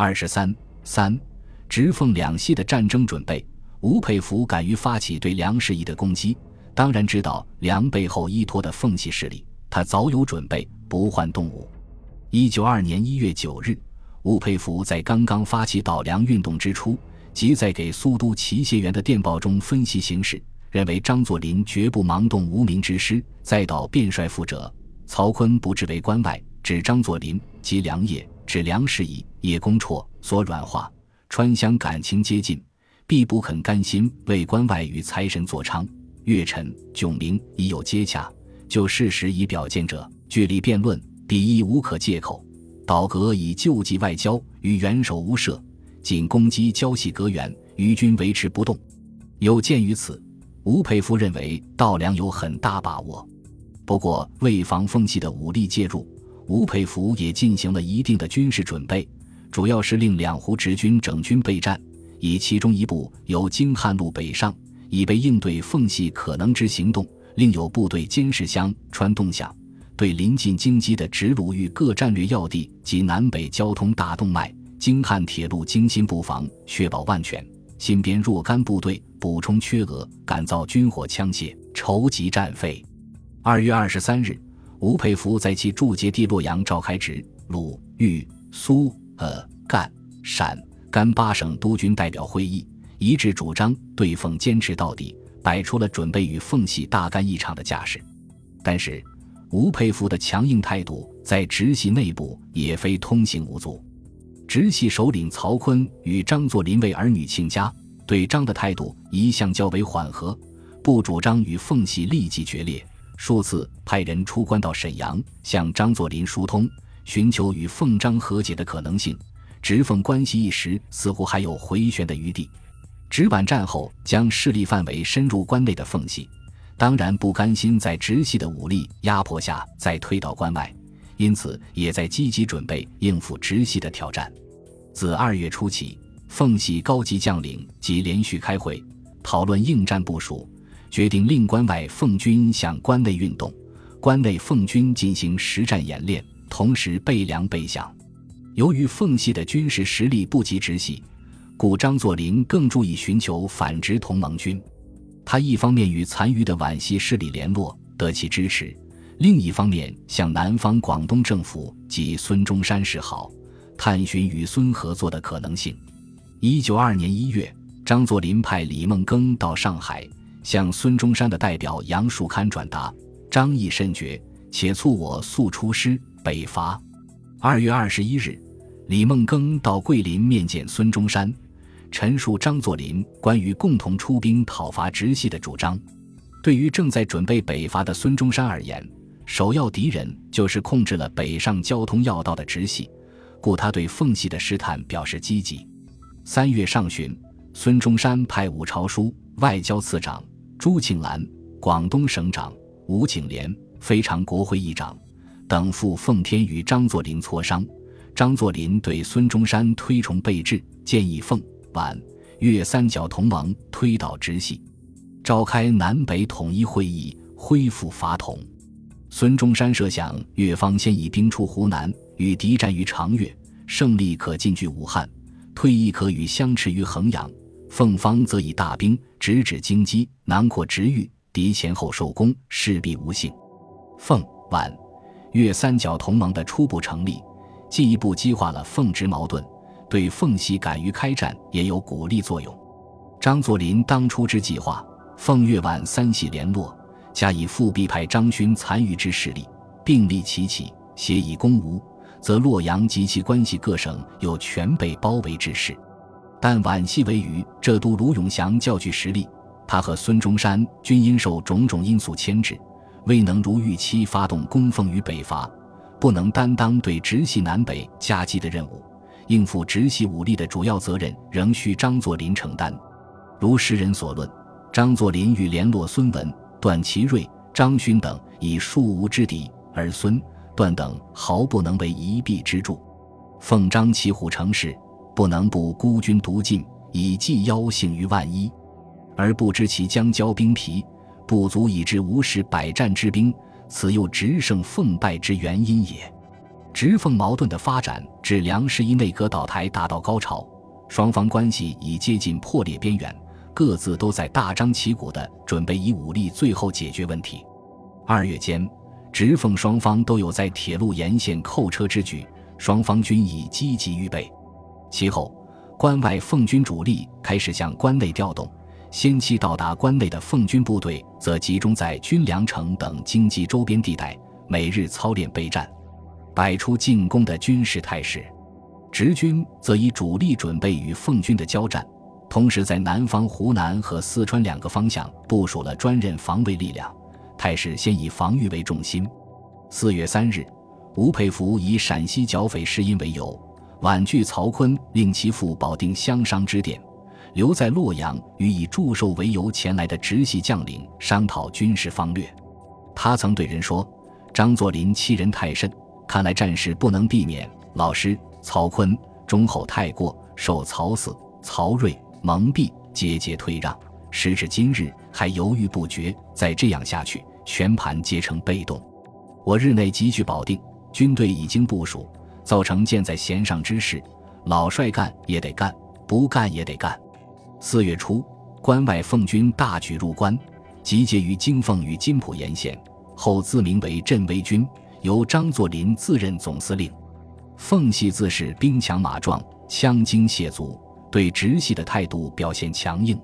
二十三三，直奉两系的战争准备。吴佩孚敢于发起对梁士仪的攻击，当然知道梁背后依托的奉系势力，他早有准备，不患动武。一九二年一月九日，吴佩孚在刚刚发起倒梁运动之初，即在给苏都齐协员的电报中分析形势，认为张作霖绝不盲动无名之师，再导便率覆辙。曹锟不至为关外，指张作霖及梁业。指梁士仪、叶公绰所软化，川湘感情接近，必不肯甘心为关外与财神作昌。岳臣、炯明已有接洽，就事实以表见者，据理辩论，彼亦无可借口。倒阁以救济外交，与元首无涉，仅攻击交系隔远，余军维持不动。有鉴于此，吴佩孚认为道梁有很大把握。不过为防奉系的武力介入。吴佩孚也进行了一定的军事准备，主要是令两湖直军整军备战，以其中一部由京汉路北上，以备应对奉系可能之行动；另有部队监视湘川动向，对临近京畿的直鲁豫各战略要地及南北交通大动脉、京汉铁路精心布防，确保万全；新编若干部队补充缺额，改造军火枪械，筹集战费。二月二十三日。吴佩孚在其驻节地洛阳召开直、鲁、豫、苏、呃、赣、陕、甘八省督军代表会议，一致主张对奉坚持到底，摆出了准备与奉系大干一场的架势。但是，吴佩孚的强硬态度在直系内部也非通行无阻。直系首领曹锟与张作霖为儿女亲家，对张的态度一向较为缓和，不主张与奉系立即决裂。数次派人出关到沈阳，向张作霖疏通，寻求与奉张和解的可能性。直奉关系一时似乎还有回旋的余地。直皖战后将势力范围深入关内的奉系，当然不甘心在直系的武力压迫下再推到关外，因此也在积极准备应付直系的挑战。自二月初起，奉系高级将领即连续开会，讨论应战部署。决定令关外奉军向关内运动，关内奉军进行实战演练，同时备粮备饷。由于奉系的军事实力不及直系，故张作霖更注意寻求反直同盟军。他一方面与残余的皖系势力联络，得其支持；另一方面向南方广东政府及孙中山示好，探寻与孙合作的可能性。一九二年一月，张作霖派李梦庚到上海。向孙中山的代表杨树堪转达，张毅甚绝，且促我速出师北伐。二月二十一日，李梦庚到桂林面见孙中山，陈述张作霖关于共同出兵讨伐直系的主张。对于正在准备北伐的孙中山而言，首要敌人就是控制了北上交通要道的直系，故他对奉系的试探表示积极。三月上旬，孙中山派武朝书外交次长。朱庆澜、广东省长吴景莲、非常国会议长等赴奉天与张作霖磋商。张作霖对孙中山推崇备至，建议奉、皖、粤三角同盟推倒直系，召开南北统一会议，恢复法统。孙中山设想，越方先以兵出湖南，与敌战于长月，胜利可进据武汉，退役可与相持于衡阳。奉方则以大兵直指京畿，南扩直豫，敌前后受攻，势必无幸。奉、皖、粤三角同盟的初步成立，进一步激化了奉直矛盾，对奉系敢于开战也有鼓励作用。张作霖当初之计划，奉粤皖三系联络，加以复辟派张勋残余之势力，并力齐起，协以攻吴，则洛阳及其关系各省有全被包围之势。但皖系为余浙都卢永祥较具实力，他和孙中山均因受种种因素牵制，未能如预期发动攻奉与北伐，不能担当对直系南北夹击的任务，应付直系武力的主要责任仍需张作霖承担。如时人所论，张作霖欲联络孙文、段祺瑞、张勋等以庶无之敌，而孙、段等毫不能为一臂之助，奉张骑虎成势。不能不孤军独进，以寄妖幸于万一，而不知其将骄兵疲，不足以致无使百战之兵，此又直胜奉败之原因也。直奉矛盾的发展至梁士一内阁倒台达到高潮，双方关系已接近破裂边缘，各自都在大张旗鼓地准备以武力最后解决问题。二月间，直奉双方都有在铁路沿线扣车之举，双方均已积极预备。其后，关外奉军主力开始向关内调动，先期到达关内的奉军部队则集中在军粮城等经济周边地带，每日操练备战。摆出进攻的军事态势，直军则以主力准备与奉军的交战，同时在南方湖南和四川两个方向部署了专任防卫力量，态势先以防御为重心。四月三日，吴佩孚以陕西剿匪事因为由，婉拒曹锟令其赴保定相商之电，留在洛阳与以祝寿为由前来的直系将领商讨军事方略。他曾对人说：“张作霖欺人太甚。”看来战事不能避免。老师曹锟忠厚太过，受曹嗣、曹睿蒙蔽，节节退让，时至今日还犹豫不决。再这样下去，全盘皆成被动。我日内急去保定，军队已经部署，造成箭在弦上之势。老帅干也得干，不干也得干。四月初，关外奉军大举入关，集结于京凤与金浦沿线，后自名为镇威军。由张作霖自任总司令，奉系自是兵强马壮、枪精械足，对直系的态度表现强硬。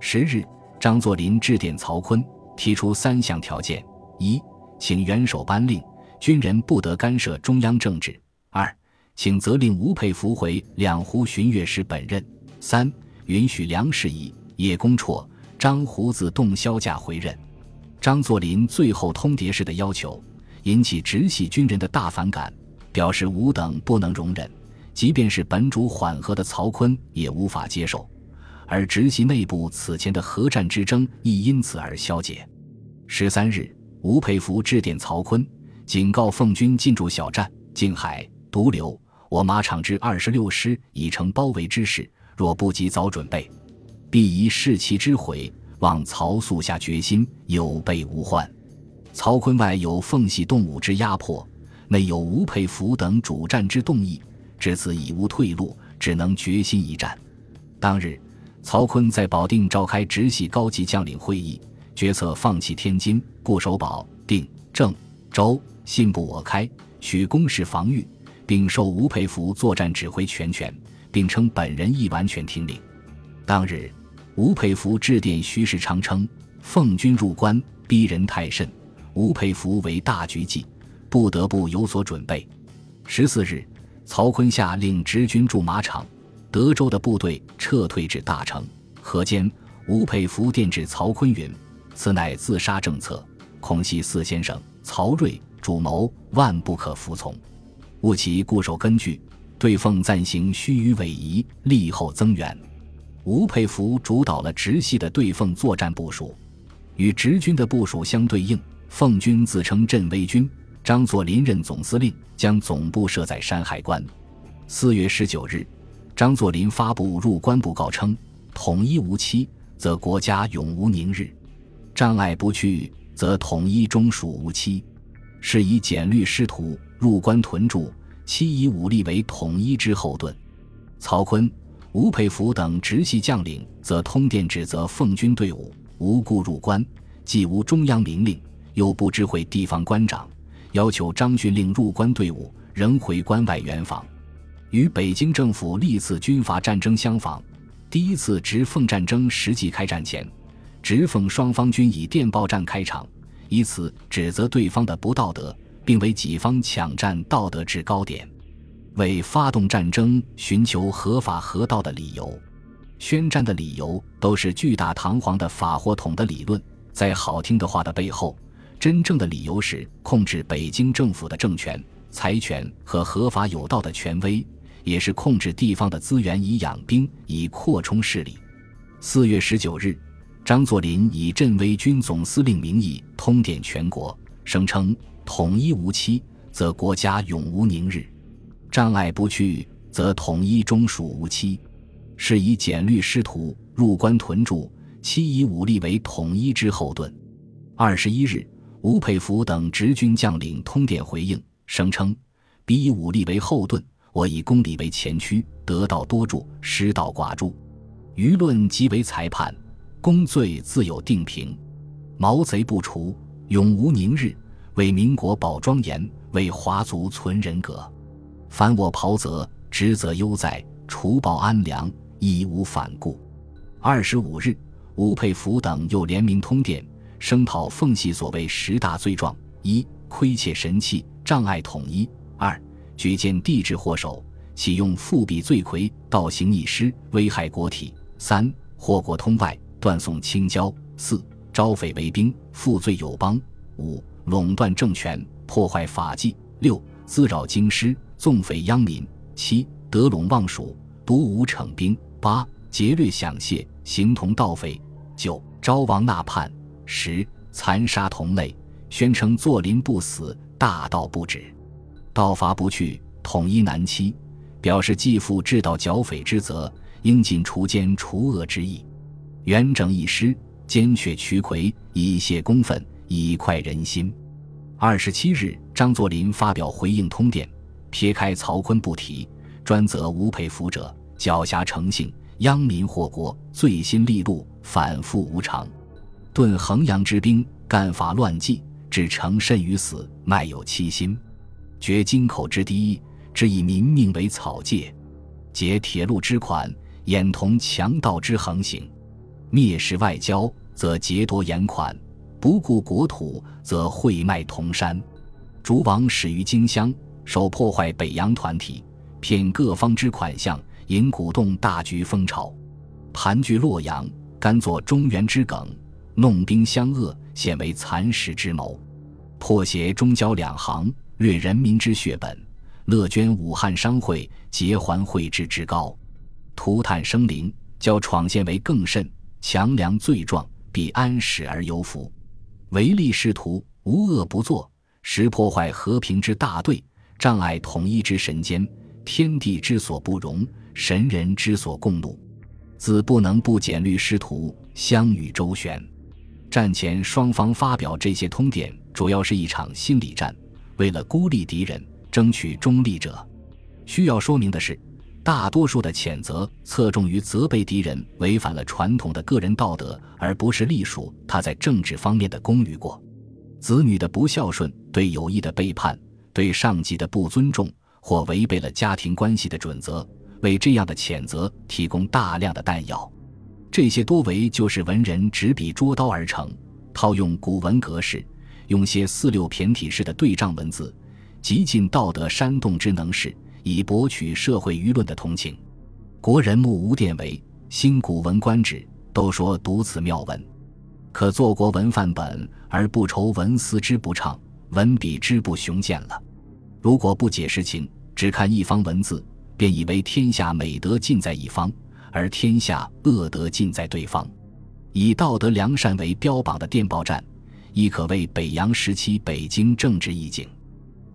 十日，张作霖致电曹锟，提出三项条件：一，请元首颁令，军人不得干涉中央政治；二，请责令吴佩孚回两湖巡阅使本任；三，允许梁士仪、叶公绰、张胡子动销假回任。张作霖最后通牒式的要求。引起直系军人的大反感，表示吾等不能容忍，即便是本主缓和的曹锟也无法接受，而直系内部此前的核战之争亦因此而消解。十三日，吴佩孚致电曹锟，警告奉军进驻小站静海、独流，我马场之二十六师已成包围之势，若不及早准备，必以士气之毁，望曹速下决心，有备无患。曹锟外有奉系动武之压迫，内有吴佩孚等主战之动议，至此已无退路，只能决心一战。当日，曹锟在保定召开直系高级将领会议，决策放弃天津，固守保定、郑州，信不我开，许攻势防御，并授吴佩孚作战指挥全权，并称本人亦完全听令。当日，吴佩孚致电徐世昌称：“奉军入关，逼人太甚。”吴佩孚为大局计，不得不有所准备。十四日，曹锟下令直军驻马场，德州的部队撤退至大城。河间，吴佩孚电致曹锟云：“此乃自杀政策，恐系四先生曹睿主谋，万不可服从。务其固守根据，对奉暂行须臾委夷，立后增援。”吴佩孚主导了直系的对奉作战部署，与直军的部署相对应。奉军自称镇威军，张作霖任总司令，将总部设在山海关。四月十九日，张作霖发布入关布告称：“统一无期，则国家永无宁日；障碍不去，则统一终属无期。是以简律师徒，入关屯驻，期以武力为统一之后盾。”曹锟、吴佩孚等直系将领则通电指责奉军队伍无故入关，既无中央明令。又不知会地方官长，要求张训令入关队伍仍回关外圆防，与北京政府历次军阀战争相仿。第一次直奉战争实际开战前，直奉双方均以电报战开场，以此指责对方的不道德，并为己方抢占道德制高点，为发动战争寻求合法合道的理由。宣战的理由都是巨大堂皇的法或统的理论，在好听的话的背后。真正的理由是控制北京政府的政权、财权和合法有道的权威，也是控制地方的资源以养兵、以扩充势力。四月十九日，张作霖以镇威军总司令名义通电全国，声称统一无期，则国家永无宁日；障碍不去，则统一终属无期。是以简律师徒入关屯驻，期以武力为统一之后盾。二十一日。吴佩孚等直军将领通电回应，声称彼以武力为后盾，我以公理为前驱，得道多助，失道寡助。舆论即为裁判，公罪自有定评。毛贼不除，永无宁日。为民国保庄严，为华族存人格。凡我袍泽，职责犹在，除暴安良，义无反顾。二十五日，吴佩孚等又联名通电，声讨奉系所谓十大罪状：一、亏窃神器，障碍统一；二、举荐帝制祸首，启用复辟罪魁，倒行逆施，危害国体；三、祸国通外，断送清交；四、招匪为兵，负罪有邦；五。垄断政权，破坏法纪；六滋扰京师，纵匪殃民；七得陇望蜀，独武逞兵；八劫掠享械，形同盗匪；九招王纳叛；十残杀同类，宣称坐林不死，大道不止，道伐不去，统一难期，表示继父治盗剿匪之责，应尽除奸除恶之意，元整一师，奸却渠魁，以泄公愤。以快人心。二十七日，张作霖发表回应通电，撇开曹锟不提，专责吴佩孚者狡黠成性，殃民祸国，罪心利禄，反复无常。顿衡阳之兵，干伐乱纪，致成甚于死，卖有欺心。绝京口之堤，只以民命为草芥；劫铁路之款，眼同强盗之横行。蔑视外交，则劫夺盐款。不顾国土，则会卖铜山；逐王始于荆襄，首破坏北洋团体，骗各方之款项，引鼓动大局风潮，盘踞洛阳，甘作中原之梗，弄兵相恶，显为蚕食之谋，破邪中交两行，掠人民之血本，乐捐武汉商会，结还会之之高，涂炭生灵，教闯县为更甚，强梁罪状，必安史而有福。唯利是图，无恶不作，实破坏和平之大队，障碍统一之神间，天地之所不容，神人之所共怒。自不能不简律师徒，相与周旋。战前双方发表这些通电，主要是一场心理战，为了孤立敌人，争取中立者。需要说明的是。大多数的谴责侧重于责备敌人违反了传统的个人道德，而不是隶属他在政治方面的功与过。子女的不孝顺、对友谊的背叛、对上级的不尊重或违背了家庭关系的准则，为这样的谴责提供大量的弹药。这些多为就是文人执笔捉刀而成，套用古文格式，用些四六骈体式的对仗文字，极尽道德煽动之能事。以博取社会舆论的同情，国人目无殿为新古文观止，都说读此妙文，可作国文范本而不愁文思之不畅，文笔之不雄健了。如果不解实情，只看一方文字，便以为天下美德尽在一方，而天下恶德尽在对方。以道德良善为标榜的电报站，亦可谓北洋时期北京政治意境。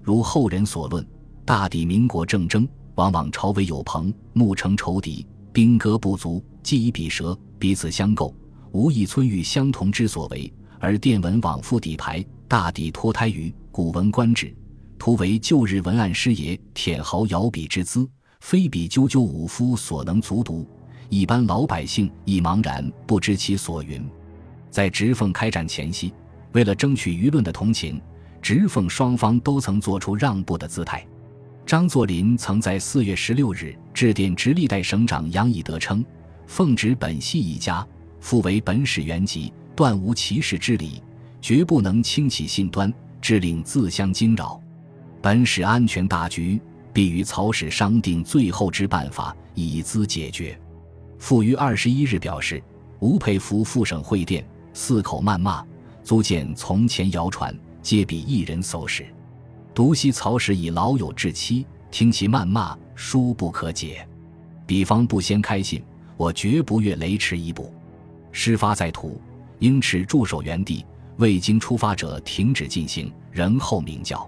如后人所论。大抵民国政争，往往朝为友朋，暮成仇敌，兵戈不足，计以比舌，彼此相构，无一村与相同之所为。而电文往复底牌，大抵脱胎于《古文观止》，图为旧日文案师爷舔毫摇笔之姿，非彼赳赳武夫所能足读。一般老百姓亦茫然不知其所云。在直奉开战前夕，为了争取舆论的同情，直奉双方都曾做出让步的姿态。张作霖曾在四月十六日致电直隶代省长杨以德称：“奉旨本系一家，复为本使原籍，断无歧视之理，绝不能轻启信端，致令自相惊扰。本使安全大局，必与曹使商定最后之办法，以资解决。”复于二十一日表示：“吴佩孚赴省会电，四口谩骂，足见从前谣传，皆比一人搜使。”独悉曹使以老友至妻，听其谩骂，殊不可解。彼方不先开信，我绝不越雷池一步。事发在途，应持驻守原地，未经出发者停止进行，人后明教。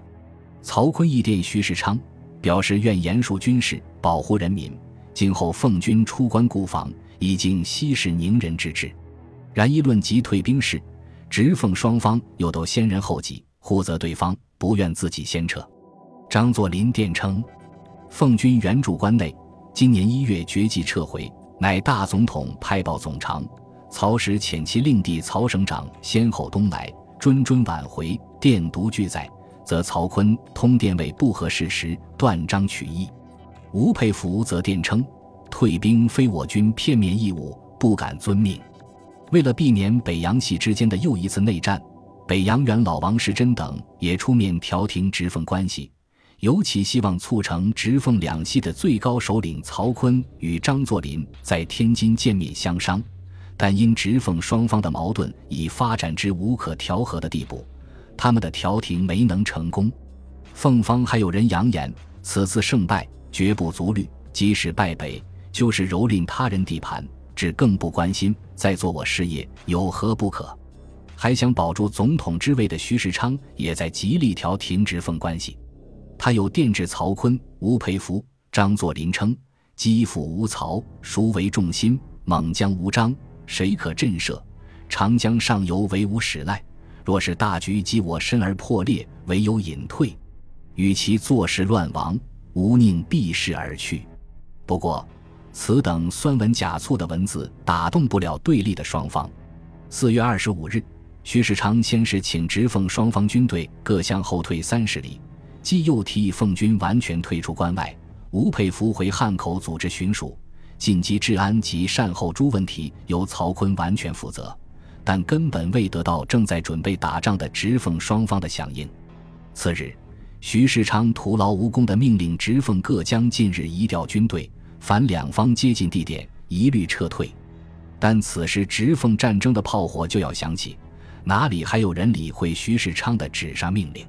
曹锟亦电徐世昌，表示愿严肃军事，保护人民。今后奉军出关固防，已经息事宁人之志。然议论及退兵事，直奉双方又都先人后己，呼责对方。不愿自己先撤，张作霖电称：“奉军原驻关内，今年一月决计撤回，乃大总统派报总长曹时遣其令弟曹省长先后东来，谆谆挽回，电读俱在，则曹锟通电为不合事实，断章取义。吴佩孚则电称：退兵非我军片面义务，不敢遵命。为了避免北洋系之间的又一次内战。”北洋元老王士珍等也出面调停直奉关系，尤其希望促成直奉两系的最高首领曹锟与张作霖在天津见面相商，但因直奉双方的矛盾已发展至无可调和的地步，他们的调停没能成功。奉方还有人扬言，此次胜败绝不足虑，即使败北，就是蹂躏他人地盘，只更不关心，在做我事业，有何不可？还想保住总统之位的徐世昌，也在极力调停直奉关系。他有电致曹锟、吴佩孚、张作霖称：“基辅无曹，孰为重心？猛将无张，谁可震慑？长江上游唯吾使赖。若是大局及我身而破裂，唯有隐退。与其坐视乱亡，吾宁避世而去。”不过，此等酸文假醋的文字打动不了对立的双方。四月二十五日。徐世昌先是请直奉双方军队各向后退三十里，即又提议奉军完全退出关外。吴佩孚回汉口组织巡署，紧急治安及善后诸问题由曹锟完全负责，但根本未得到正在准备打仗的直奉双方的响应。次日，徐世昌徒劳无功地命令直奉各将近日移调军队，凡两方接近地点一律撤退。但此时直奉战争的炮火就要响起。哪里还有人理会徐世昌的纸上命令？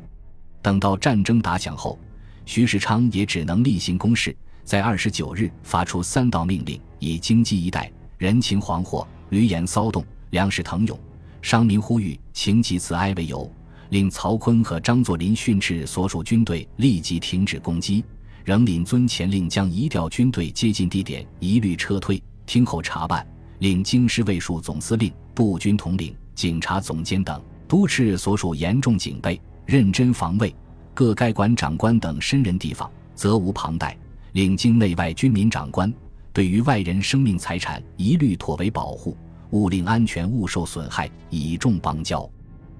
等到战争打响后，徐世昌也只能例行公事，在二十九日发出三道命令：以经济一带、人情惶惑、闾阎骚动、粮食腾涌、商民呼吁、情急慈哀为由，令曹锟和张作霖训斥所属军队立即停止攻击，仍领遵前令，将移调军队接近地点一律撤退，听候查办。令京师卫戍总司令、步军统领。警察总监等督斥所属严重警备，认真防卫；各该管长官等身人地方，责无旁贷。领京内外军民长官，对于外人生命财产，一律妥为保护，勿令安全勿受损害，以重邦交。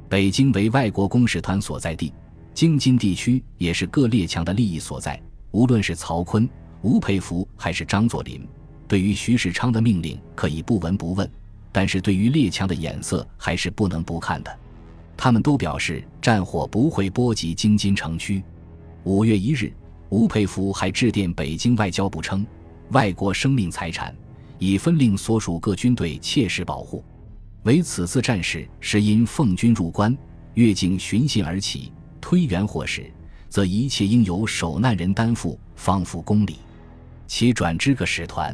北京为外国公使团所在地，京津地区也是各列强的利益所在。无论是曹锟、吴佩孚还是张作霖，对于徐世昌的命令，可以不闻不问。但是对于列强的眼色还是不能不看的，他们都表示战火不会波及京津城区。五月一日，吴佩孚还致电北京外交部称：“外国生命财产已分令所属各军队切实保护，唯此次战事是因奉军入关，越境寻衅而起，推援祸始，则一切应由守难人担负，方复公理。”其转支各使团。